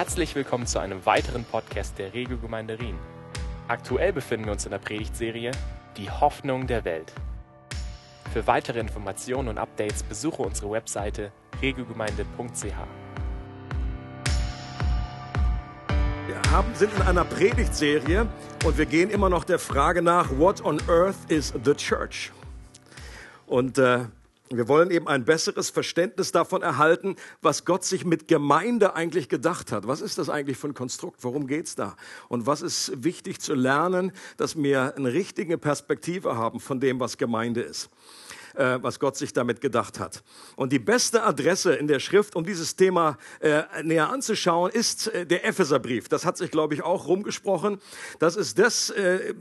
Herzlich willkommen zu einem weiteren Podcast der Regelgemeinde Rien. Aktuell befinden wir uns in der Predigtserie Die Hoffnung der Welt. Für weitere Informationen und Updates besuche unsere Webseite regelgemeinde.ch. Wir haben, sind in einer Predigtserie und wir gehen immer noch der Frage nach, what on earth is the church? Und äh, wir wollen eben ein besseres Verständnis davon erhalten, was Gott sich mit Gemeinde eigentlich gedacht hat. Was ist das eigentlich für ein Konstrukt? Worum geht's da? Und was ist wichtig zu lernen, dass wir eine richtige Perspektive haben von dem, was Gemeinde ist? Äh, was Gott sich damit gedacht hat. Und die beste Adresse in der Schrift, um dieses Thema äh, näher anzuschauen, ist äh, der Epheserbrief. Das hat sich, glaube ich, auch rumgesprochen. Das ist das, äh,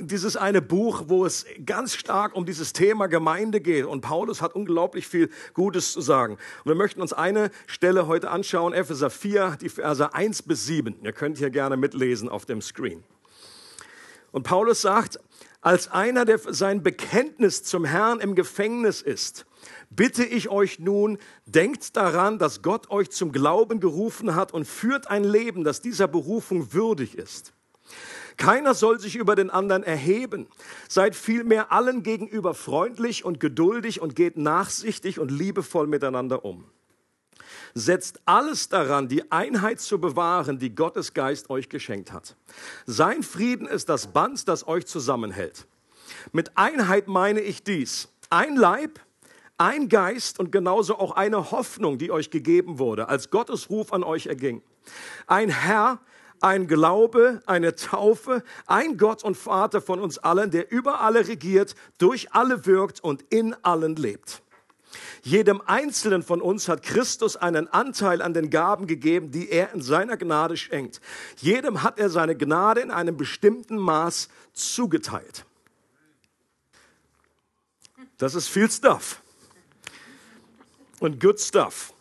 dieses eine Buch, wo es ganz stark um dieses Thema Gemeinde geht. Und Paulus hat unglaublich viel Gutes zu sagen. Und wir möchten uns eine Stelle heute anschauen, Epheser 4, die Verse 1 bis 7. Ihr könnt hier gerne mitlesen auf dem Screen. Und Paulus sagt, als einer, der sein Bekenntnis zum Herrn im Gefängnis ist, bitte ich euch nun, denkt daran, dass Gott euch zum Glauben gerufen hat und führt ein Leben, das dieser Berufung würdig ist. Keiner soll sich über den anderen erheben. Seid vielmehr allen gegenüber freundlich und geduldig und geht nachsichtig und liebevoll miteinander um. Setzt alles daran, die Einheit zu bewahren, die Gottes Geist euch geschenkt hat. Sein Frieden ist das Band, das euch zusammenhält. Mit Einheit meine ich dies. Ein Leib, ein Geist und genauso auch eine Hoffnung, die euch gegeben wurde, als Gottes Ruf an euch erging. Ein Herr, ein Glaube, eine Taufe, ein Gott und Vater von uns allen, der über alle regiert, durch alle wirkt und in allen lebt. Jedem Einzelnen von uns hat Christus einen Anteil an den Gaben gegeben, die er in seiner Gnade schenkt. Jedem hat er seine Gnade in einem bestimmten Maß zugeteilt. Das ist viel Stuff. Und good stuff.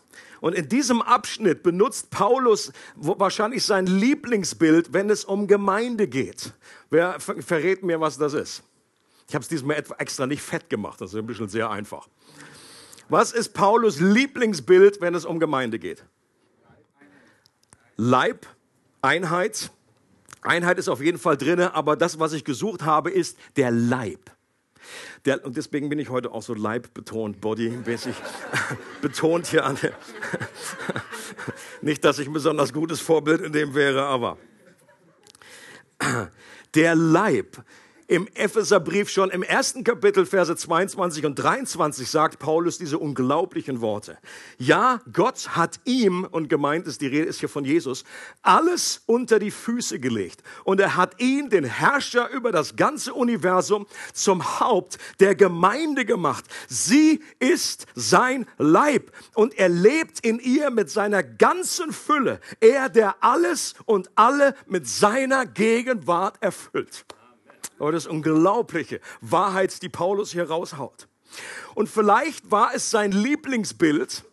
Und in diesem Abschnitt benutzt Paulus wahrscheinlich sein Lieblingsbild, wenn es um Gemeinde geht. Wer verrät mir, was das ist? Ich habe es diesmal extra nicht fett gemacht, das ist ein bisschen sehr einfach. Was ist Paulus Lieblingsbild, wenn es um Gemeinde geht? Leib, Einheit. Einheit ist auf jeden Fall drin, aber das, was ich gesucht habe, ist der Leib. Der, und deswegen bin ich heute auch so Leib betont, Body-mäßig betont hier an. Nicht, dass ich ein besonders gutes Vorbild in dem wäre, aber der Leib im Epheserbrief schon im ersten Kapitel, Verse 22 und 23 sagt Paulus diese unglaublichen Worte. Ja, Gott hat ihm, und gemeint ist, die Rede ist hier von Jesus, alles unter die Füße gelegt. Und er hat ihn, den Herrscher über das ganze Universum, zum Haupt der Gemeinde gemacht. Sie ist sein Leib und er lebt in ihr mit seiner ganzen Fülle. Er, der alles und alle mit seiner Gegenwart erfüllt. Aber das unglaubliche Wahrheit, die Paulus hier raushaut. Und vielleicht war es sein Lieblingsbild,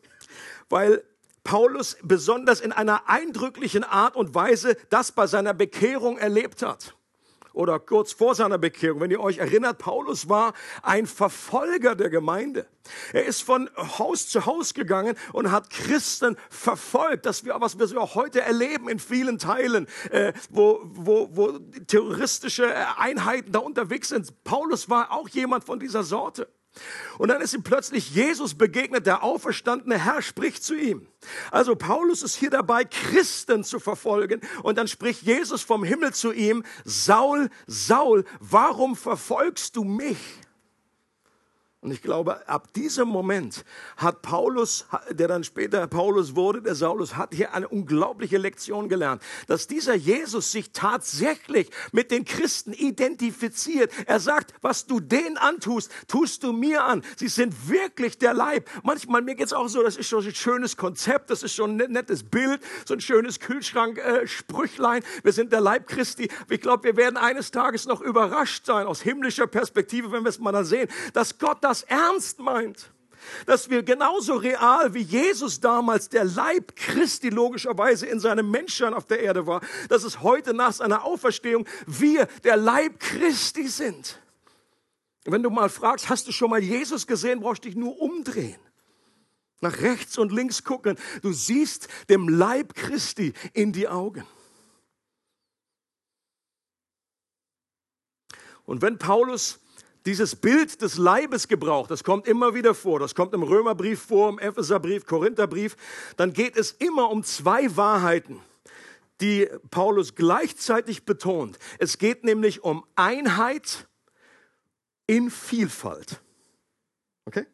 weil Paulus besonders in einer eindrücklichen Art und Weise das bei seiner Bekehrung erlebt hat oder kurz vor seiner Bekehrung, wenn ihr euch erinnert, Paulus war ein Verfolger der Gemeinde. Er ist von Haus zu Haus gegangen und hat Christen verfolgt, das wir, was wir auch heute erleben in vielen Teilen, äh, wo, wo, wo terroristische Einheiten da unterwegs sind. Paulus war auch jemand von dieser Sorte. Und dann ist ihm plötzlich Jesus begegnet, der auferstandene Herr spricht zu ihm. Also Paulus ist hier dabei, Christen zu verfolgen. Und dann spricht Jesus vom Himmel zu ihm, Saul, Saul, warum verfolgst du mich? Und ich glaube, ab diesem Moment hat Paulus, der dann später Paulus wurde, der Saulus, hat hier eine unglaubliche Lektion gelernt, dass dieser Jesus sich tatsächlich mit den Christen identifiziert. Er sagt, was du denen antust, tust du mir an. Sie sind wirklich der Leib. Manchmal, mir geht's auch so, das ist schon ein schönes Konzept, das ist schon ein nettes Bild, so ein schönes Kühlschrank-Sprüchlein. Äh, wir sind der Leib Christi. Ich glaube, wir werden eines Tages noch überrascht sein, aus himmlischer Perspektive, wenn wir es mal dann sehen, dass Gott das ernst meint. Dass wir genauso real wie Jesus damals der Leib Christi logischerweise in seinem Menschsein auf der Erde war, dass es heute nach seiner Auferstehung wir der Leib Christi sind. Wenn du mal fragst, hast du schon mal Jesus gesehen, brauchst du dich nur umdrehen. Nach rechts und links gucken. Du siehst dem Leib Christi in die Augen. Und wenn Paulus dieses Bild des Leibes gebraucht, das kommt immer wieder vor, das kommt im Römerbrief vor, im Epheserbrief, Korintherbrief, dann geht es immer um zwei Wahrheiten, die Paulus gleichzeitig betont. Es geht nämlich um Einheit in Vielfalt. Okay?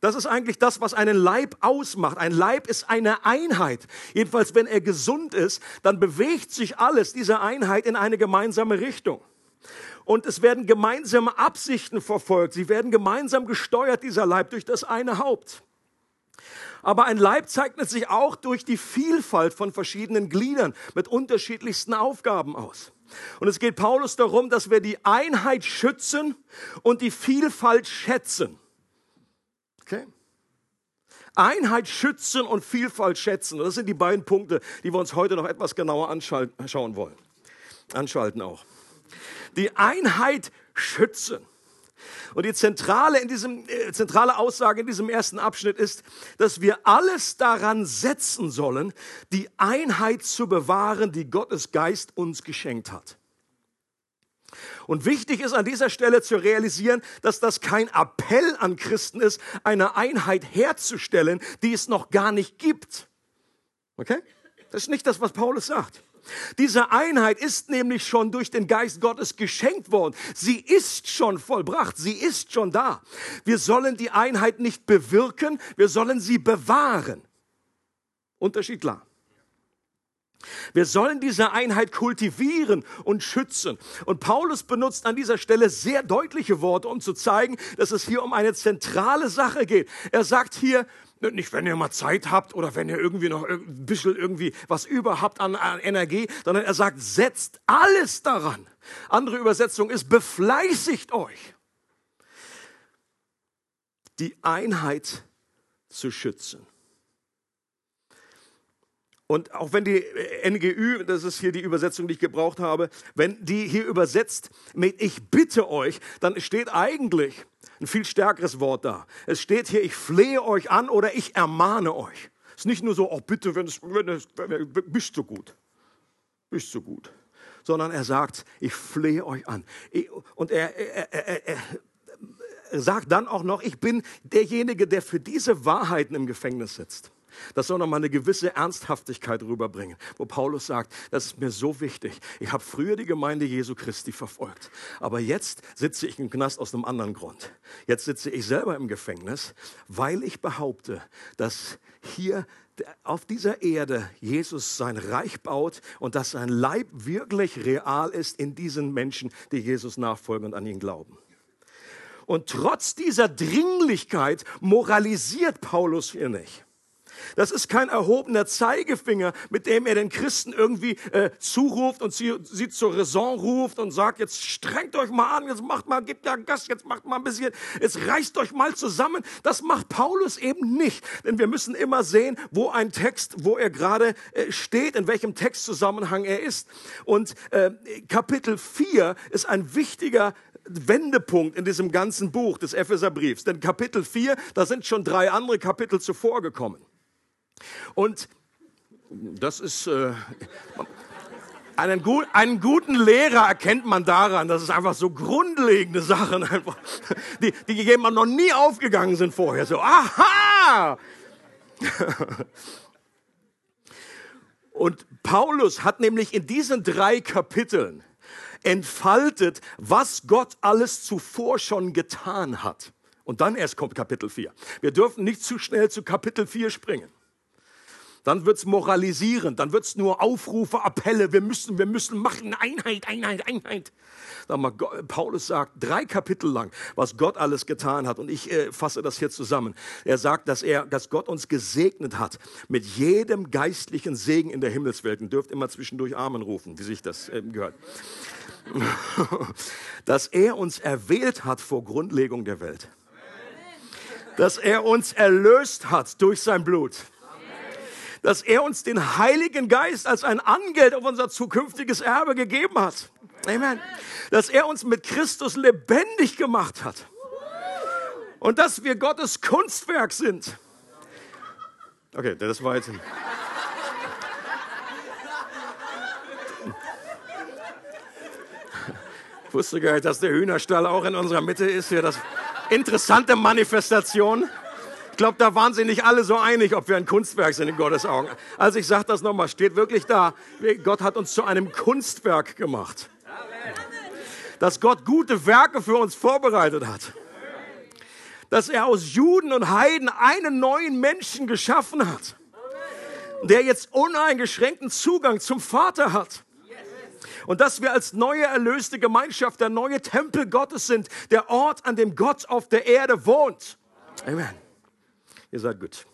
Das ist eigentlich das, was einen Leib ausmacht. Ein Leib ist eine Einheit. Jedenfalls, wenn er gesund ist, dann bewegt sich alles, diese Einheit, in eine gemeinsame Richtung und es werden gemeinsame Absichten verfolgt. Sie werden gemeinsam gesteuert, dieser Leib, durch das eine Haupt. Aber ein Leib zeichnet sich auch durch die Vielfalt von verschiedenen Gliedern mit unterschiedlichsten Aufgaben aus. Und es geht Paulus darum, dass wir die Einheit schützen und die Vielfalt schätzen. Okay? Einheit schützen und Vielfalt schätzen. Das sind die beiden Punkte, die wir uns heute noch etwas genauer anschauen wollen. Anschalten auch die Einheit schützen. Und die zentrale, in diesem, äh, zentrale Aussage in diesem ersten Abschnitt ist, dass wir alles daran setzen sollen, die Einheit zu bewahren, die Gottes Geist uns geschenkt hat. Und wichtig ist an dieser Stelle zu realisieren, dass das kein Appell an Christen ist, eine Einheit herzustellen, die es noch gar nicht gibt. Okay? Das ist nicht das, was Paulus sagt. Diese Einheit ist nämlich schon durch den Geist Gottes geschenkt worden. Sie ist schon vollbracht, sie ist schon da. Wir sollen die Einheit nicht bewirken, wir sollen sie bewahren. Unterschied klar. Wir sollen diese Einheit kultivieren und schützen. Und Paulus benutzt an dieser Stelle sehr deutliche Worte, um zu zeigen, dass es hier um eine zentrale Sache geht. Er sagt hier, nicht, wenn ihr mal Zeit habt oder wenn ihr irgendwie noch ein bisschen irgendwie was über habt an, an Energie, sondern er sagt, setzt alles daran. Andere Übersetzung ist, befleißigt euch, die Einheit zu schützen. Und auch wenn die NGÜ, das ist hier die Übersetzung, die ich gebraucht habe, wenn die hier übersetzt mit ich bitte euch, dann steht eigentlich ein viel stärkeres Wort da. Es steht hier, ich flehe euch an oder ich ermahne euch. Es ist nicht nur so, oh bitte, wenn es, wenn es, bist du gut. Bist du gut. Sondern er sagt, ich flehe euch an. Und er, er, er, er sagt dann auch noch, ich bin derjenige, der für diese Wahrheiten im Gefängnis sitzt. Das soll nochmal eine gewisse Ernsthaftigkeit rüberbringen, wo Paulus sagt, das ist mir so wichtig. Ich habe früher die Gemeinde Jesu Christi verfolgt, aber jetzt sitze ich im Knast aus einem anderen Grund. Jetzt sitze ich selber im Gefängnis, weil ich behaupte, dass hier auf dieser Erde Jesus sein Reich baut und dass sein Leib wirklich real ist in diesen Menschen, die Jesus nachfolgen und an ihn glauben. Und trotz dieser Dringlichkeit moralisiert Paulus hier nicht. Das ist kein erhobener Zeigefinger, mit dem er den Christen irgendwie äh, zuruft und sie, sie zur Raison ruft und sagt, jetzt strengt euch mal an, jetzt macht mal, gebt ja Gas, jetzt macht mal ein bisschen, jetzt reißt euch mal zusammen. Das macht Paulus eben nicht. Denn wir müssen immer sehen, wo ein Text, wo er gerade äh, steht, in welchem Textzusammenhang er ist. Und äh, Kapitel 4 ist ein wichtiger Wendepunkt in diesem ganzen Buch des Epheserbriefs. Denn Kapitel 4, da sind schon drei andere Kapitel zuvor gekommen. Und das ist äh, einen, gut, einen, guten Lehrer erkennt man daran, dass es einfach so grundlegende Sachen einfach, die, die gegeben noch nie aufgegangen sind vorher. So, aha! Und Paulus hat nämlich in diesen drei Kapiteln entfaltet, was Gott alles zuvor schon getan hat. Und dann erst kommt Kapitel 4. Wir dürfen nicht zu schnell zu Kapitel 4 springen dann wird's moralisieren, dann wird's nur Aufrufe, Appelle, wir müssen, wir müssen machen, Einheit, Einheit, Einheit. Mal, Paulus sagt drei Kapitel lang, was Gott alles getan hat. Und ich äh, fasse das hier zusammen. Er sagt, dass er, dass Gott uns gesegnet hat mit jedem geistlichen Segen in der Himmelswelt. Und dürft immer zwischendurch Amen rufen, wie sich das äh, gehört. dass er uns erwählt hat vor Grundlegung der Welt. Dass er uns erlöst hat durch sein Blut dass er uns den Heiligen Geist als ein Angeld auf unser zukünftiges Erbe gegeben hat. Amen. Dass er uns mit Christus lebendig gemacht hat. Und dass wir Gottes Kunstwerk sind. Okay, das war jetzt. Ich wusste gar nicht, dass der Hühnerstall auch in unserer Mitte ist. Hier das interessante Manifestation. Ich glaube, da waren sie nicht alle so einig, ob wir ein Kunstwerk sind in Gottes Augen. Also ich sage das nochmal, steht wirklich da. Gott hat uns zu einem Kunstwerk gemacht. Dass Gott gute Werke für uns vorbereitet hat. Dass er aus Juden und Heiden einen neuen Menschen geschaffen hat. Der jetzt uneingeschränkten Zugang zum Vater hat und dass wir als neue erlöste Gemeinschaft der neue Tempel Gottes sind, der Ort, an dem Gott auf der Erde wohnt. Amen. Ihr seid gut.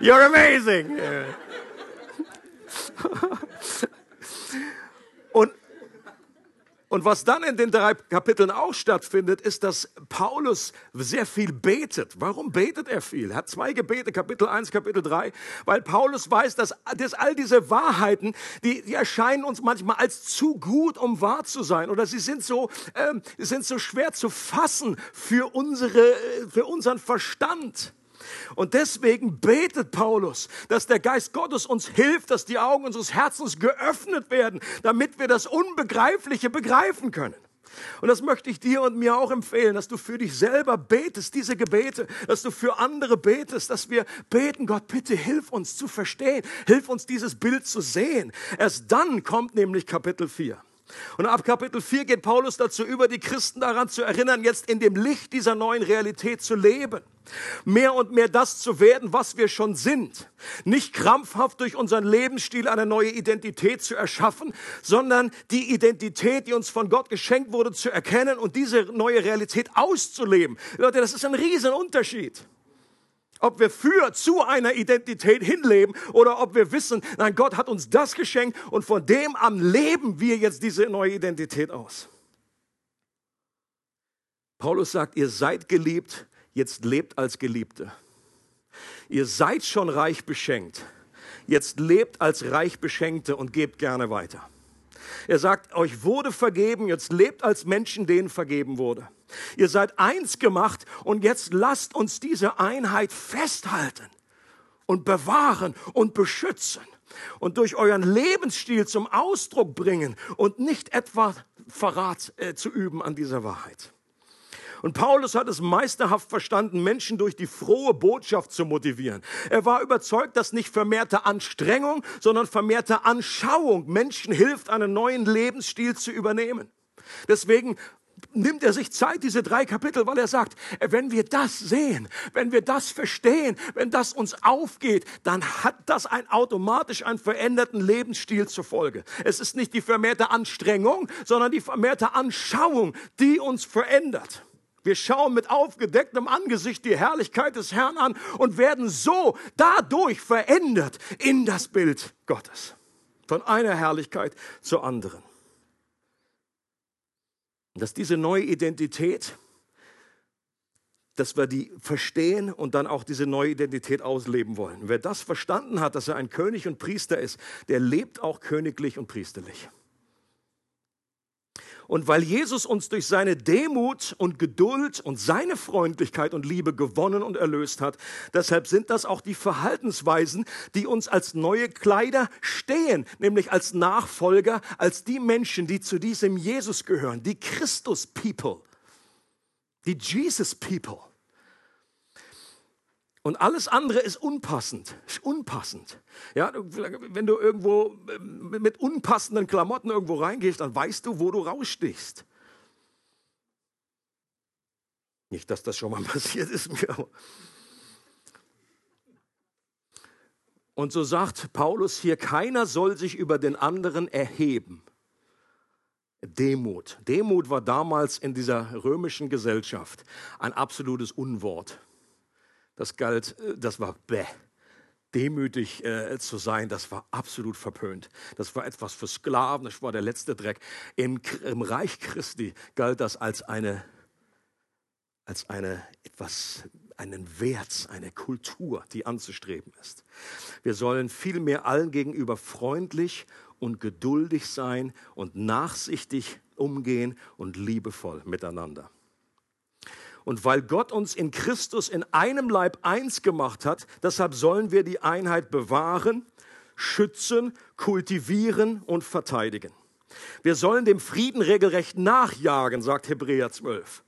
You're amazing. Und und was dann in den drei Kapiteln auch stattfindet, ist, dass Paulus sehr viel betet. Warum betet er viel? Er hat zwei Gebete, Kapitel 1, Kapitel 3, weil Paulus weiß, dass, dass all diese Wahrheiten, die, die erscheinen uns manchmal als zu gut, um wahr zu sein. Oder sie sind so, ähm, sind so schwer zu fassen für, unsere, für unseren Verstand. Und deswegen betet Paulus, dass der Geist Gottes uns hilft, dass die Augen unseres Herzens geöffnet werden, damit wir das Unbegreifliche begreifen können. Und das möchte ich dir und mir auch empfehlen, dass du für dich selber betest, diese Gebete, dass du für andere betest, dass wir beten, Gott, bitte hilf uns zu verstehen, hilf uns dieses Bild zu sehen. Erst dann kommt nämlich Kapitel 4. Und ab Kapitel 4 geht Paulus dazu über, die Christen daran zu erinnern, jetzt in dem Licht dieser neuen Realität zu leben. Mehr und mehr das zu werden, was wir schon sind. Nicht krampfhaft durch unseren Lebensstil eine neue Identität zu erschaffen, sondern die Identität, die uns von Gott geschenkt wurde, zu erkennen und diese neue Realität auszuleben. Leute, das ist ein Riesenunterschied. Ob wir für zu einer Identität hinleben oder ob wir wissen, nein, Gott hat uns das geschenkt und von dem an leben wir jetzt diese neue Identität aus. Paulus sagt, ihr seid geliebt, jetzt lebt als Geliebte. Ihr seid schon reich beschenkt, jetzt lebt als reich Beschenkte und gebt gerne weiter. Er sagt, euch wurde vergeben, jetzt lebt als Menschen, denen vergeben wurde. Ihr seid eins gemacht und jetzt lasst uns diese Einheit festhalten und bewahren und beschützen und durch euren Lebensstil zum Ausdruck bringen und nicht etwa Verrat äh, zu üben an dieser Wahrheit. Und Paulus hat es meisterhaft verstanden, Menschen durch die frohe Botschaft zu motivieren. Er war überzeugt, dass nicht vermehrte Anstrengung, sondern vermehrte Anschauung Menschen hilft, einen neuen Lebensstil zu übernehmen. Deswegen nimmt er sich Zeit, diese drei Kapitel, weil er sagt, wenn wir das sehen, wenn wir das verstehen, wenn das uns aufgeht, dann hat das ein automatisch einen veränderten Lebensstil zur Folge. Es ist nicht die vermehrte Anstrengung, sondern die vermehrte Anschauung, die uns verändert. Wir schauen mit aufgedecktem Angesicht die Herrlichkeit des Herrn an und werden so dadurch verändert in das Bild Gottes. Von einer Herrlichkeit zur anderen. Dass diese neue Identität, dass wir die verstehen und dann auch diese neue Identität ausleben wollen. Wer das verstanden hat, dass er ein König und Priester ist, der lebt auch königlich und priesterlich. Und weil Jesus uns durch seine Demut und Geduld und seine Freundlichkeit und Liebe gewonnen und erlöst hat, deshalb sind das auch die Verhaltensweisen, die uns als neue Kleider stehen, nämlich als Nachfolger, als die Menschen, die zu diesem Jesus gehören, die Christus-People, die Jesus-People. Und alles andere ist unpassend. Ist unpassend. Ja, wenn du irgendwo äh, mit unpassenden Klamotten irgendwo reingehst, dann weißt du, wo du rausstichst. Nicht, dass das schon mal passiert ist mir. Und so sagt Paulus hier, keiner soll sich über den anderen erheben. Demut. Demut war damals in dieser römischen Gesellschaft ein absolutes Unwort. Das galt, äh, das war bäh. Demütig äh, zu sein, das war absolut verpönt. Das war etwas für Sklaven, das war der letzte Dreck. Im, im Reich Christi galt das als eine, als eine etwas, einen Wert, eine Kultur, die anzustreben ist. Wir sollen vielmehr allen gegenüber freundlich und geduldig sein und nachsichtig umgehen und liebevoll miteinander. Und weil Gott uns in Christus in einem Leib eins gemacht hat, deshalb sollen wir die Einheit bewahren, schützen, kultivieren und verteidigen. Wir sollen dem Frieden regelrecht nachjagen, sagt Hebräer 12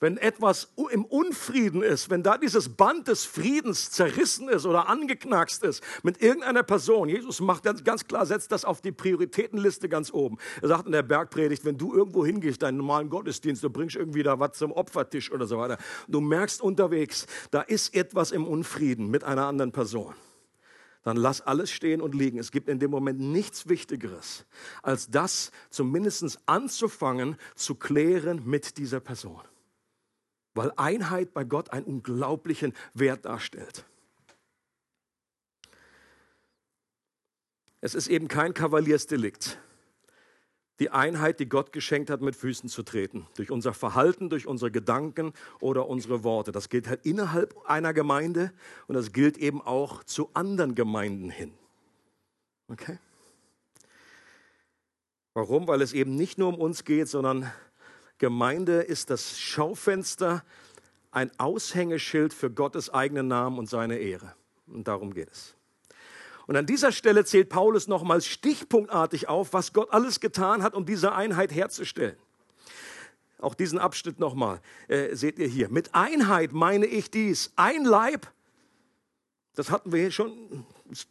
wenn etwas im Unfrieden ist, wenn da dieses Band des Friedens zerrissen ist oder angeknackst ist mit irgendeiner Person, Jesus macht ganz, ganz klar, setzt das auf die Prioritätenliste ganz oben. Er sagt in der Bergpredigt, wenn du irgendwo hingehst, deinen normalen Gottesdienst, du bringst irgendwie da was zum Opfertisch oder so weiter, du merkst unterwegs, da ist etwas im Unfrieden mit einer anderen Person dann lass alles stehen und liegen. Es gibt in dem Moment nichts Wichtigeres, als das zumindest anzufangen zu klären mit dieser Person weil Einheit bei Gott einen unglaublichen Wert darstellt. Es ist eben kein Kavaliersdelikt, die Einheit, die Gott geschenkt hat, mit Füßen zu treten. Durch unser Verhalten, durch unsere Gedanken oder unsere Worte. Das gilt halt innerhalb einer Gemeinde und das gilt eben auch zu anderen Gemeinden hin. Okay? Warum? Weil es eben nicht nur um uns geht, sondern Gemeinde ist das Schaufenster, ein Aushängeschild für Gottes eigenen Namen und seine Ehre. Und darum geht es. Und an dieser Stelle zählt Paulus nochmals stichpunktartig auf, was Gott alles getan hat, um diese Einheit herzustellen. Auch diesen Abschnitt nochmal äh, seht ihr hier. Mit Einheit meine ich dies. Ein Leib, das hatten wir hier schon,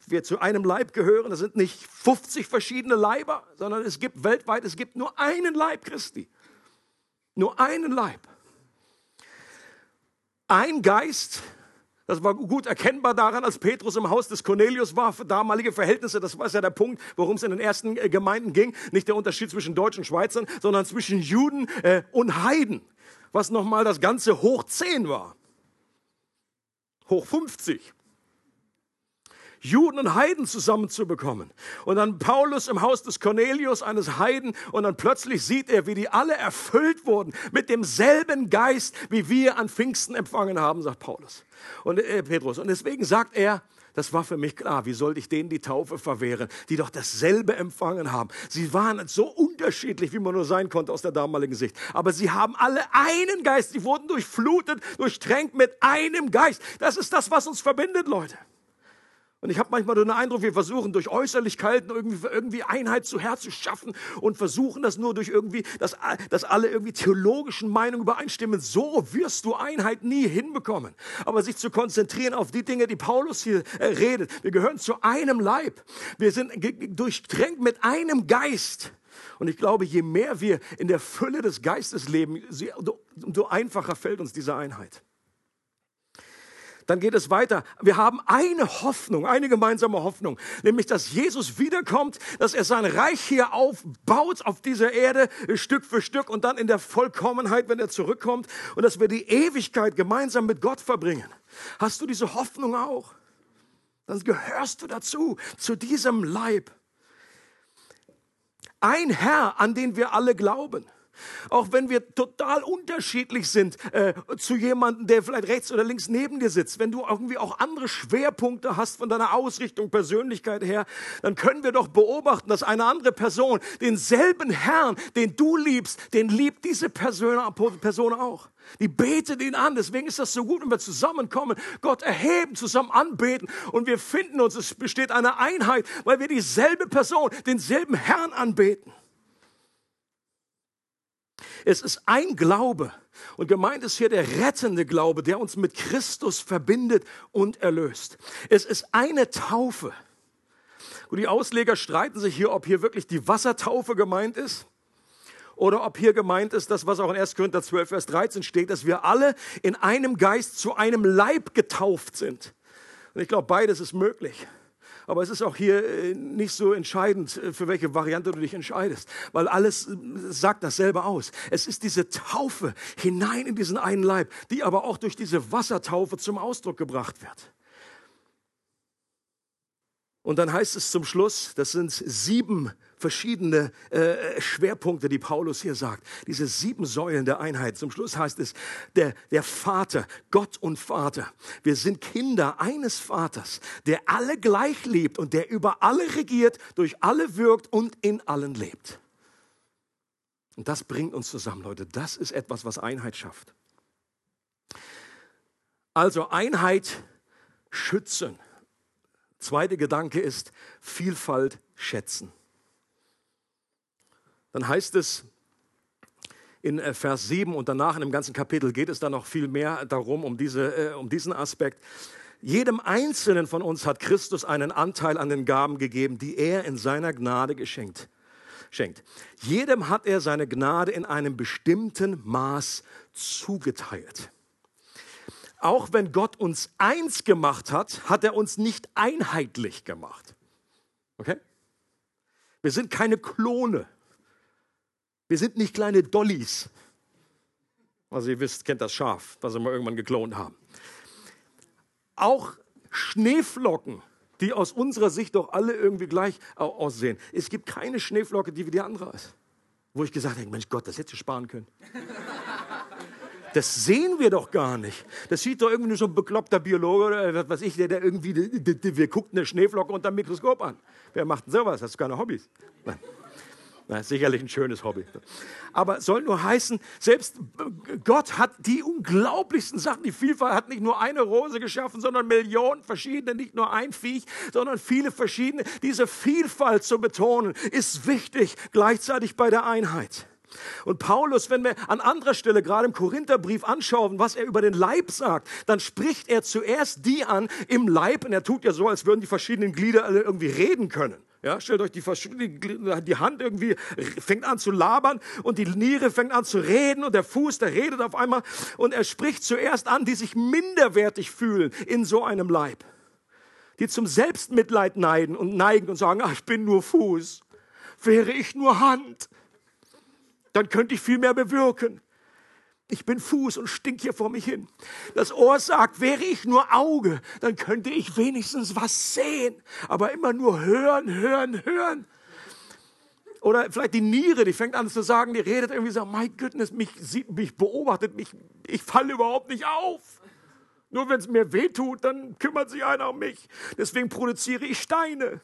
wir zu einem Leib gehören. Das sind nicht 50 verschiedene Leiber, sondern es gibt weltweit, es gibt nur einen Leib Christi. Nur einen Leib. Ein Geist, das war gut erkennbar daran, als Petrus im Haus des Cornelius war, für damalige Verhältnisse, das war ja der Punkt, worum es in den ersten äh, Gemeinden ging. Nicht der Unterschied zwischen Deutschen und Schweizern, sondern zwischen Juden äh, und Heiden, was nochmal das Ganze hoch 10 war. Hoch 50. Juden und Heiden zusammenzubekommen. Und dann Paulus im Haus des Cornelius, eines Heiden, und dann plötzlich sieht er, wie die alle erfüllt wurden mit demselben Geist, wie wir an Pfingsten empfangen haben, sagt Paulus und äh, Petrus. Und deswegen sagt er, das war für mich klar. Wie sollte ich denen die Taufe verwehren, die doch dasselbe empfangen haben? Sie waren so unterschiedlich, wie man nur sein konnte aus der damaligen Sicht. Aber sie haben alle einen Geist. Sie wurden durchflutet, durchtränkt mit einem Geist. Das ist das, was uns verbindet, Leute. Und ich habe manchmal den Eindruck, wir versuchen durch Äußerlichkeiten irgendwie, irgendwie Einheit zu herzuschaffen und versuchen das nur durch irgendwie, dass, dass alle irgendwie theologischen Meinungen übereinstimmen. So wirst du Einheit nie hinbekommen. Aber sich zu konzentrieren auf die Dinge, die Paulus hier äh, redet. Wir gehören zu einem Leib. Wir sind durchtränkt mit einem Geist. Und ich glaube, je mehr wir in der Fülle des Geistes leben, umso einfacher fällt uns diese Einheit. Dann geht es weiter. Wir haben eine Hoffnung, eine gemeinsame Hoffnung, nämlich dass Jesus wiederkommt, dass er sein Reich hier aufbaut auf dieser Erde Stück für Stück und dann in der Vollkommenheit, wenn er zurückkommt und dass wir die Ewigkeit gemeinsam mit Gott verbringen. Hast du diese Hoffnung auch? Dann gehörst du dazu, zu diesem Leib. Ein Herr, an den wir alle glauben. Auch wenn wir total unterschiedlich sind äh, zu jemandem, der vielleicht rechts oder links neben dir sitzt, wenn du irgendwie auch andere Schwerpunkte hast von deiner Ausrichtung, Persönlichkeit her, dann können wir doch beobachten, dass eine andere Person denselben Herrn, den du liebst, den liebt diese Person, Person auch. Die betet ihn an. Deswegen ist das so gut, wenn wir zusammenkommen, Gott erheben, zusammen anbeten und wir finden uns. Es besteht eine Einheit, weil wir dieselbe Person, denselben Herrn anbeten. Es ist ein Glaube. Und gemeint ist hier der rettende Glaube, der uns mit Christus verbindet und erlöst. Es ist eine Taufe. Und die Ausleger streiten sich hier, ob hier wirklich die Wassertaufe gemeint ist oder ob hier gemeint ist, das, was auch in 1. Korinther 12, Vers 13 steht, dass wir alle in einem Geist zu einem Leib getauft sind. Und ich glaube, beides ist möglich. Aber es ist auch hier äh, nicht so entscheidend, äh, für welche Variante du dich entscheidest, weil alles äh, sagt dasselbe aus. Es ist diese Taufe hinein in diesen einen Leib, die aber auch durch diese Wassertaufe zum Ausdruck gebracht wird. Und dann heißt es zum Schluss, das sind sieben verschiedene äh, Schwerpunkte, die Paulus hier sagt. Diese sieben Säulen der Einheit. Zum Schluss heißt es, der, der Vater, Gott und Vater. Wir sind Kinder eines Vaters, der alle gleich liebt und der über alle regiert, durch alle wirkt und in allen lebt. Und das bringt uns zusammen, Leute. Das ist etwas, was Einheit schafft. Also Einheit schützen. Zweiter Gedanke ist Vielfalt schätzen. Dann heißt es in äh, Vers 7 und danach in dem ganzen Kapitel geht es dann noch viel mehr darum, um, diese, äh, um diesen Aspekt. Jedem Einzelnen von uns hat Christus einen Anteil an den Gaben gegeben, die er in seiner Gnade geschenkt schenkt. Jedem hat er seine Gnade in einem bestimmten Maß zugeteilt. Auch wenn Gott uns eins gemacht hat, hat er uns nicht einheitlich gemacht. Okay? Wir sind keine Klone. Wir sind nicht kleine Dollys. Also ihr wisst, kennt das Schaf, was wir mal irgendwann geklont haben. Auch Schneeflocken die aus unserer Sicht doch alle irgendwie gleich aussehen. Es gibt keine Schneeflocke, die wie die andere ist. Wo ich gesagt habe, Mensch Gott, das hättest du sparen können. Das sehen wir doch gar nicht. Das sieht doch irgendwie nur so ein bekloppter Biologe oder was weiß ich, der, der irgendwie, wir gucken eine Schneeflocke unter dem Mikroskop an. Wer macht denn sowas? Hast du keine Hobbys? Nein. Na, sicherlich ein schönes Hobby. Aber soll nur heißen, selbst Gott hat die unglaublichsten Sachen. Die Vielfalt hat nicht nur eine Rose geschaffen, sondern Millionen verschiedene, nicht nur ein Viech, sondern viele verschiedene. Diese Vielfalt zu betonen, ist wichtig, gleichzeitig bei der Einheit. Und Paulus, wenn wir an anderer Stelle gerade im Korintherbrief anschauen, was er über den Leib sagt, dann spricht er zuerst die an im Leib und er tut ja so, als würden die verschiedenen Glieder alle irgendwie reden können. Ja, stellt euch die, die Hand irgendwie fängt an zu labern und die Niere fängt an zu reden und der Fuß, der redet auf einmal und er spricht zuerst an, die sich minderwertig fühlen in so einem Leib. Die zum Selbstmitleid neiden und neigen und sagen, ach, ich bin nur Fuß. Wäre ich nur Hand, dann könnte ich viel mehr bewirken ich bin Fuß und stink hier vor mich hin. Das Ohr sagt, wäre ich nur Auge, dann könnte ich wenigstens was sehen. Aber immer nur hören, hören, hören. Oder vielleicht die Niere, die fängt an zu sagen, die redet irgendwie so, my goodness, mich sieht, mich beobachtet, mich, ich falle überhaupt nicht auf. Nur wenn es mir wehtut, dann kümmert sich einer um mich. Deswegen produziere ich Steine.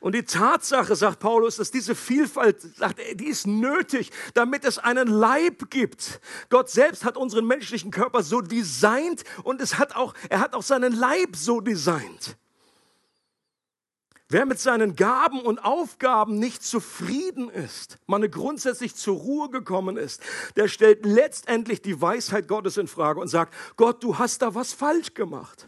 Und die Tatsache, sagt Paulus, dass diese Vielfalt, sagt er, die ist nötig, damit es einen Leib gibt. Gott selbst hat unseren menschlichen Körper so designt und es hat auch, er hat auch seinen Leib so designt. Wer mit seinen Gaben und Aufgaben nicht zufrieden ist, man grundsätzlich zur Ruhe gekommen ist, der stellt letztendlich die Weisheit Gottes in Frage und sagt, Gott, du hast da was falsch gemacht.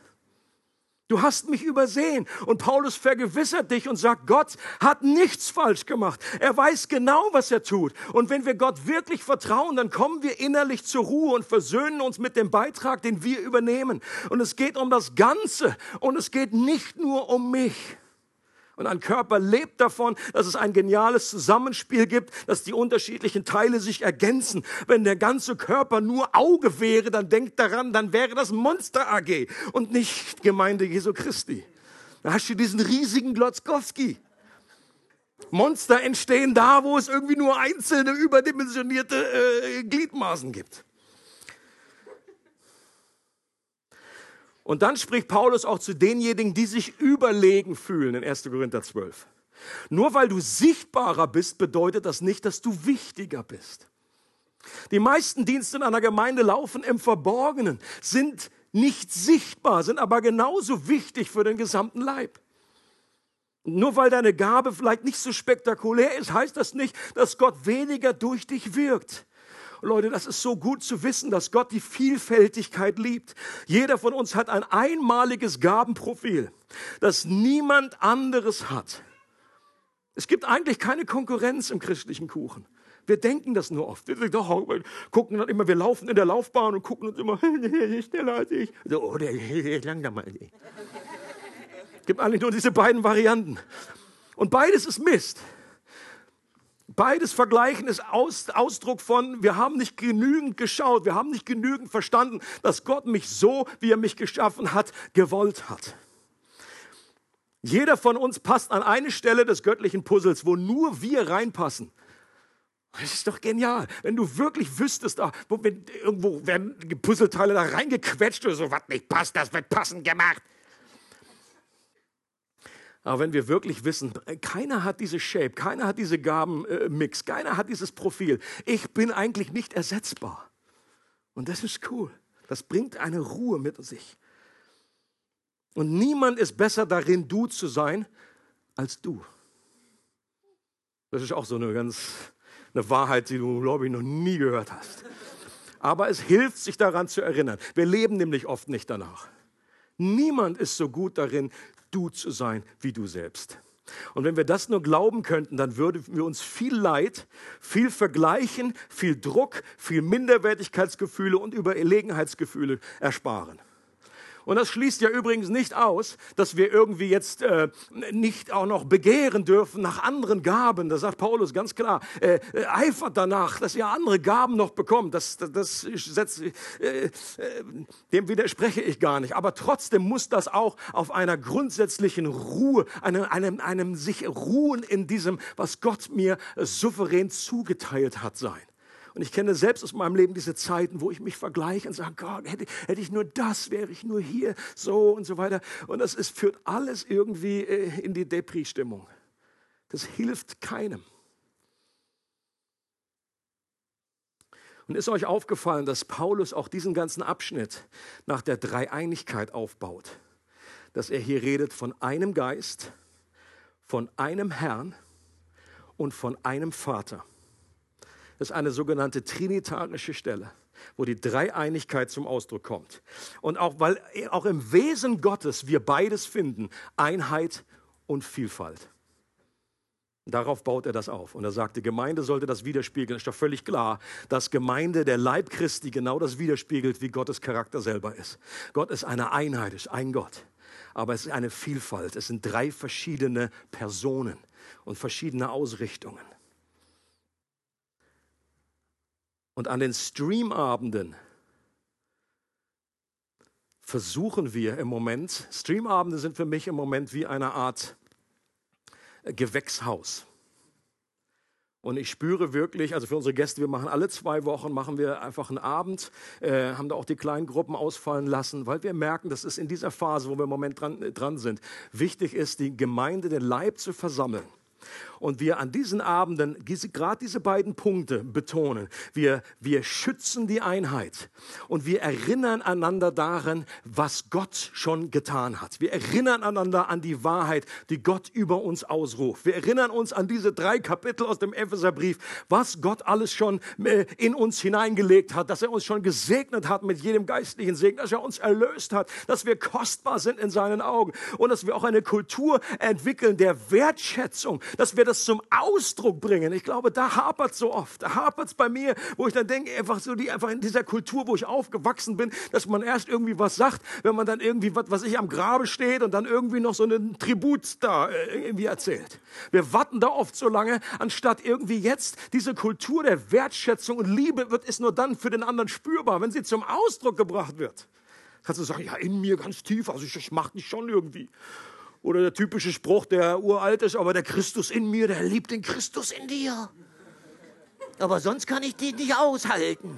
Du hast mich übersehen. Und Paulus vergewissert dich und sagt, Gott hat nichts falsch gemacht. Er weiß genau, was er tut. Und wenn wir Gott wirklich vertrauen, dann kommen wir innerlich zur Ruhe und versöhnen uns mit dem Beitrag, den wir übernehmen. Und es geht um das Ganze und es geht nicht nur um mich. Und ein Körper lebt davon, dass es ein geniales Zusammenspiel gibt, dass die unterschiedlichen Teile sich ergänzen. Wenn der ganze Körper nur Auge wäre, dann denkt daran, dann wäre das Monster AG und nicht Gemeinde Jesu Christi. Da hast du diesen riesigen Glotzkowski. Monster entstehen da, wo es irgendwie nur einzelne überdimensionierte äh, Gliedmaßen gibt. Und dann spricht Paulus auch zu denjenigen, die sich überlegen fühlen in 1. Korinther 12. Nur weil du sichtbarer bist, bedeutet das nicht, dass du wichtiger bist. Die meisten Dienste in einer Gemeinde laufen im Verborgenen, sind nicht sichtbar, sind aber genauso wichtig für den gesamten Leib. Nur weil deine Gabe vielleicht nicht so spektakulär ist, heißt das nicht, dass Gott weniger durch dich wirkt. Leute, das ist so gut zu wissen, dass Gott die Vielfältigkeit liebt. Jeder von uns hat ein einmaliges Gabenprofil, das niemand anderes hat. Es gibt eigentlich keine Konkurrenz im christlichen Kuchen. Wir denken das nur oft. Wir gucken dann immer, wir laufen in der Laufbahn und gucken uns immer, schneller als ich. So, oh, der ist langsamer als ich. Es gibt eigentlich nur diese beiden Varianten. Und beides ist Mist. Beides vergleichen ist Aus, Ausdruck von, wir haben nicht genügend geschaut, wir haben nicht genügend verstanden, dass Gott mich so, wie er mich geschaffen hat, gewollt hat. Jeder von uns passt an eine Stelle des göttlichen Puzzles, wo nur wir reinpassen. Das ist doch genial. Wenn du wirklich wüsstest, da, wo, wenn, irgendwo werden Puzzleteile da reingequetscht oder so, was nicht passt, das wird passend gemacht. Aber wenn wir wirklich wissen, keiner hat diese Shape, keiner hat diese Gabenmix, keiner hat dieses Profil. Ich bin eigentlich nicht ersetzbar. Und das ist cool. Das bringt eine Ruhe mit sich. Und niemand ist besser darin, du zu sein, als du. Das ist auch so eine ganz eine Wahrheit, die du, glaube ich, noch nie gehört hast. Aber es hilft, sich daran zu erinnern. Wir leben nämlich oft nicht danach. Niemand ist so gut darin, du zu sein wie du selbst. Und wenn wir das nur glauben könnten, dann würden wir uns viel Leid, viel Vergleichen, viel Druck, viel Minderwertigkeitsgefühle und Überlegenheitsgefühle ersparen. Und das schließt ja übrigens nicht aus, dass wir irgendwie jetzt äh, nicht auch noch begehren dürfen nach anderen Gaben. Da sagt Paulus ganz klar, äh, äh, eifert danach, dass ihr andere Gaben noch bekommt. Das, das, das setzt, äh, äh, dem widerspreche ich gar nicht. Aber trotzdem muss das auch auf einer grundsätzlichen Ruhe, einem, einem, einem sich ruhen in diesem, was Gott mir souverän zugeteilt hat, sein. Und ich kenne selbst aus meinem Leben diese Zeiten, wo ich mich vergleiche und sage, Gott, hätte, hätte ich nur das, wäre ich nur hier, so und so weiter. Und das ist, führt alles irgendwie äh, in die Depri-Stimmung. Das hilft keinem. Und ist euch aufgefallen, dass Paulus auch diesen ganzen Abschnitt nach der Dreieinigkeit aufbaut? Dass er hier redet von einem Geist, von einem Herrn und von einem Vater. Das ist eine sogenannte trinitarische Stelle, wo die Dreieinigkeit zum Ausdruck kommt. Und auch, weil auch im Wesen Gottes wir beides finden, Einheit und Vielfalt. Darauf baut er das auf. Und er sagt, die Gemeinde sollte das widerspiegeln. Ist doch völlig klar, dass Gemeinde, der Leib Christi, genau das widerspiegelt, wie Gottes Charakter selber ist. Gott ist eine Einheit, ist ein Gott. Aber es ist eine Vielfalt. Es sind drei verschiedene Personen und verschiedene Ausrichtungen. Und an den Streamabenden versuchen wir im Moment, Streamabende sind für mich im Moment wie eine Art Gewächshaus. Und ich spüre wirklich, also für unsere Gäste, wir machen alle zwei Wochen, machen wir einfach einen Abend, äh, haben da auch die kleinen Gruppen ausfallen lassen, weil wir merken, dass es in dieser Phase, wo wir im Moment dran, äh, dran sind, wichtig ist, die Gemeinde, den Leib zu versammeln und wir an diesen Abenden gerade diese beiden Punkte betonen. Wir, wir schützen die Einheit und wir erinnern einander daran, was Gott schon getan hat. Wir erinnern einander an die Wahrheit, die Gott über uns ausruft. Wir erinnern uns an diese drei Kapitel aus dem Epheserbrief, was Gott alles schon äh, in uns hineingelegt hat, dass er uns schon gesegnet hat mit jedem geistlichen Segen, dass er uns erlöst hat, dass wir kostbar sind in seinen Augen und dass wir auch eine Kultur entwickeln der Wertschätzung, dass wir das zum Ausdruck bringen. Ich glaube, da hapert so oft. Da hapert es bei mir, wo ich dann denke, einfach so die, einfach in dieser Kultur, wo ich aufgewachsen bin, dass man erst irgendwie was sagt, wenn man dann irgendwie, was, was ich am Grabe steht und dann irgendwie noch so einen Tribut da äh, irgendwie erzählt. Wir warten da oft so lange, anstatt irgendwie jetzt diese Kultur der Wertschätzung und Liebe wird es nur dann für den anderen spürbar, wenn sie zum Ausdruck gebracht wird. Kannst du sagen, ja, in mir ganz tief, also ich, ich mache dich schon irgendwie. Oder der typische Spruch, der uralt ist, aber der Christus in mir, der liebt den Christus in dir. Aber sonst kann ich den nicht aushalten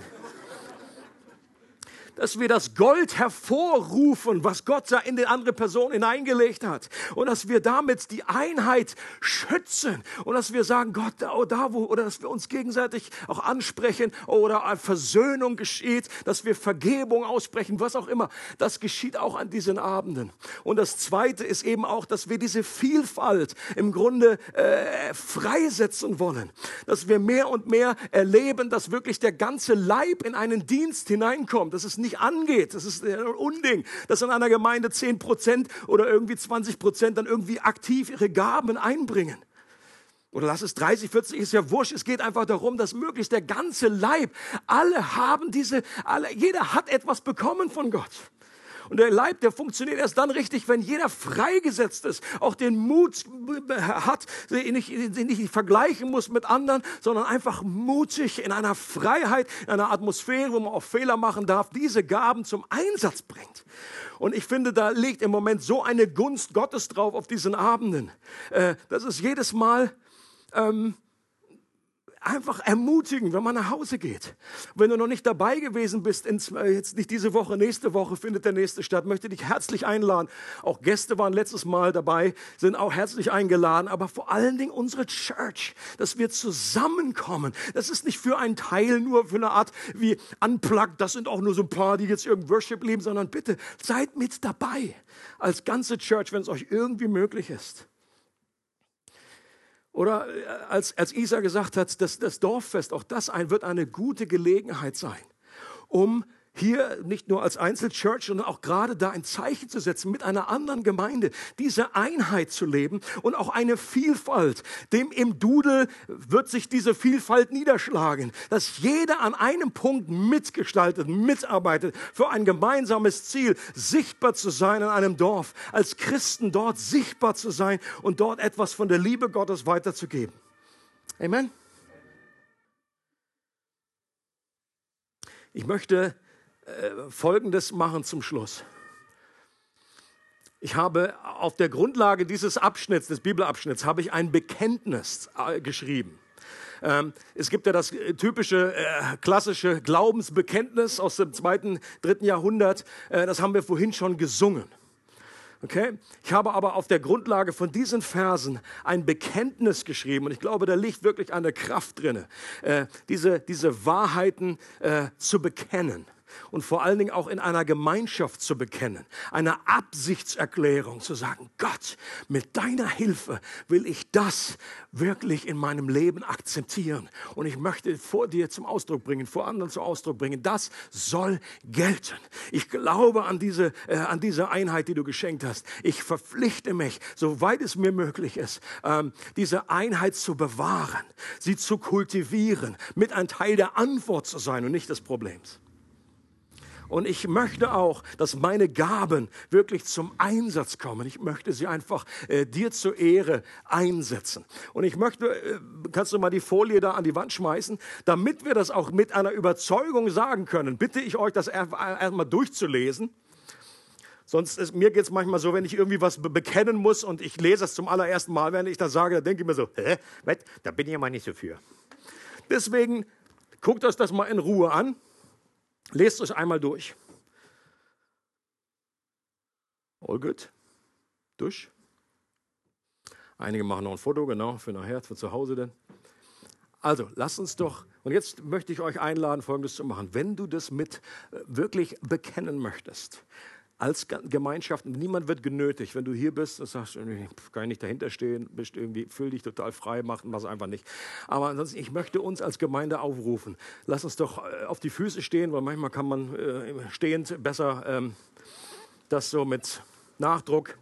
dass wir das Gold hervorrufen, was Gott da in die andere Person hineingelegt hat. Und dass wir damit die Einheit schützen. Und dass wir sagen, Gott, da, da wo, oder dass wir uns gegenseitig auch ansprechen oder Versöhnung geschieht, dass wir Vergebung aussprechen, was auch immer. Das geschieht auch an diesen Abenden. Und das Zweite ist eben auch, dass wir diese Vielfalt im Grunde äh, freisetzen wollen. Dass wir mehr und mehr erleben, dass wirklich der ganze Leib in einen Dienst hineinkommt. Das ist nicht angeht. Das ist ein Unding, dass in einer Gemeinde 10 Prozent oder irgendwie 20 Prozent dann irgendwie aktiv ihre Gaben einbringen. Oder lass es 30, 40, ist ja wurscht. Es geht einfach darum, dass möglichst der ganze Leib, alle haben diese, alle, jeder hat etwas bekommen von Gott. Und der Leib, der funktioniert erst dann richtig, wenn jeder freigesetzt ist, auch den Mut hat, sich nicht, nicht vergleichen muss mit anderen, sondern einfach mutig in einer Freiheit, in einer Atmosphäre, wo man auch Fehler machen darf, diese Gaben zum Einsatz bringt. Und ich finde, da liegt im Moment so eine Gunst Gottes drauf auf diesen Abenden. Äh, das ist jedes Mal, ähm, einfach ermutigen, wenn man nach Hause geht. Wenn du noch nicht dabei gewesen bist, in, jetzt nicht diese Woche, nächste Woche findet der nächste statt, möchte dich herzlich einladen. Auch Gäste waren letztes Mal dabei, sind auch herzlich eingeladen, aber vor allen Dingen unsere Church, dass wir zusammenkommen. Das ist nicht für einen Teil nur für eine Art wie unplugged, das sind auch nur so ein paar, die jetzt irgendein Worship leben, sondern bitte seid mit dabei als ganze Church, wenn es euch irgendwie möglich ist. Oder äh, als, als Isa gesagt hat, dass das Dorffest, auch das ein, wird eine gute Gelegenheit sein, um hier nicht nur als Einzelchurch, sondern auch gerade da ein Zeichen zu setzen mit einer anderen Gemeinde, diese Einheit zu leben und auch eine Vielfalt. Dem im Dudel wird sich diese Vielfalt niederschlagen, dass jeder an einem Punkt mitgestaltet, mitarbeitet für ein gemeinsames Ziel, sichtbar zu sein in einem Dorf, als Christen dort sichtbar zu sein und dort etwas von der Liebe Gottes weiterzugeben. Amen. Ich möchte äh, Folgendes machen zum Schluss. Ich habe auf der Grundlage dieses Abschnitts, des Bibelabschnitts, habe ich ein Bekenntnis äh, geschrieben. Ähm, es gibt ja das äh, typische klassische Glaubensbekenntnis aus dem zweiten, dritten Jahrhundert. das haben wir vorhin schon gesungen. Okay? Ich habe aber auf der Grundlage von diesen Versen ein Bekenntnis geschrieben und ich glaube, da liegt wirklich eine Kraft drin, diese, diese Wahrheiten zu bekennen und vor allen Dingen auch in einer Gemeinschaft zu bekennen, eine Absichtserklärung zu sagen, Gott, mit deiner Hilfe will ich das wirklich in meinem Leben akzeptieren und ich möchte vor dir zum Ausdruck bringen, vor anderen zum Ausdruck bringen, das soll gelten. Ich glaube an diese, äh, an diese Einheit, die du geschenkt hast. Ich verpflichte mich, soweit es mir möglich ist, ähm, diese Einheit zu bewahren, sie zu kultivieren, mit ein Teil der Antwort zu sein und nicht des Problems. Und ich möchte auch, dass meine Gaben wirklich zum Einsatz kommen. Ich möchte sie einfach äh, dir zur Ehre einsetzen. Und ich möchte, äh, kannst du mal die Folie da an die Wand schmeißen, damit wir das auch mit einer Überzeugung sagen können, bitte ich euch, das erstmal durchzulesen. Sonst ist, mir geht es manchmal so, wenn ich irgendwie was be bekennen muss und ich lese es zum allerersten Mal, wenn ich das sage, dann denke ich mir so, hä, da bin ich ja mal nicht so für. Deswegen guckt euch das mal in Ruhe an. Lest euch einmal durch. All good. Durch. Einige machen noch ein Foto, genau, für nachher, für zu Hause denn. Also, lasst uns doch, und jetzt möchte ich euch einladen, Folgendes zu machen. Wenn du das mit äh, wirklich bekennen möchtest, als Gemeinschaft, niemand wird genötigt, wenn du hier bist und sagst, kann ich nicht dahinter stehen, bist irgendwie, fühl dich total frei, mach was einfach nicht. Aber ansonsten, ich möchte uns als Gemeinde aufrufen, lass uns doch äh, auf die Füße stehen, weil manchmal kann man äh, stehend besser ähm, das so mit Nachdruck.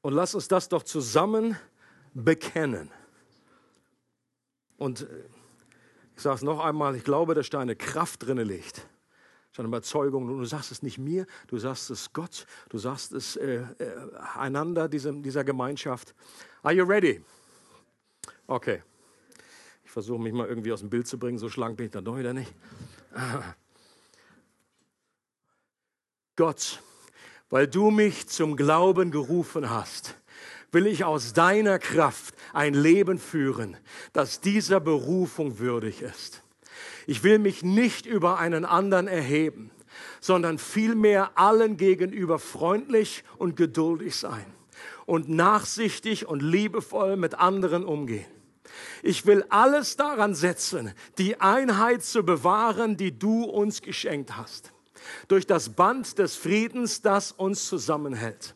Und lass uns das doch zusammen bekennen. Und äh, ich sage es noch einmal, ich glaube, dass da eine Kraft drin liegt sondern Überzeugung. Und du sagst es nicht mir, du sagst es Gott, du sagst es äh, äh, einander, diesem, dieser Gemeinschaft. Are you ready? Okay. Ich versuche mich mal irgendwie aus dem Bild zu bringen, so schlank bin ich dann doch wieder nicht. Gott, weil du mich zum Glauben gerufen hast, will ich aus deiner Kraft ein Leben führen, das dieser Berufung würdig ist. Ich will mich nicht über einen anderen erheben, sondern vielmehr allen gegenüber freundlich und geduldig sein und nachsichtig und liebevoll mit anderen umgehen. Ich will alles daran setzen, die Einheit zu bewahren, die du uns geschenkt hast, durch das Band des Friedens, das uns zusammenhält.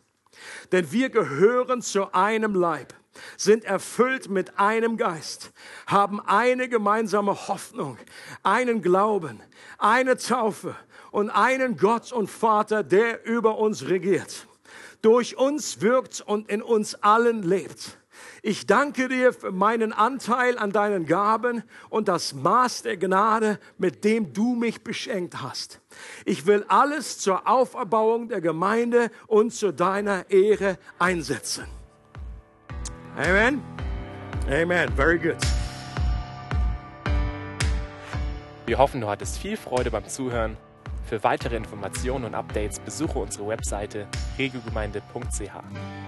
Denn wir gehören zu einem Leib sind erfüllt mit einem Geist, haben eine gemeinsame Hoffnung, einen Glauben, eine Taufe und einen Gott und Vater, der über uns regiert, durch uns wirkt und in uns allen lebt. Ich danke dir für meinen Anteil an deinen Gaben und das Maß der Gnade, mit dem du mich beschenkt hast. Ich will alles zur Auferbauung der Gemeinde und zu deiner Ehre einsetzen. Amen. Amen. Very good. Wir hoffen, du hattest viel Freude beim Zuhören. Für weitere Informationen und Updates besuche unsere Webseite regelgemeinde.ch.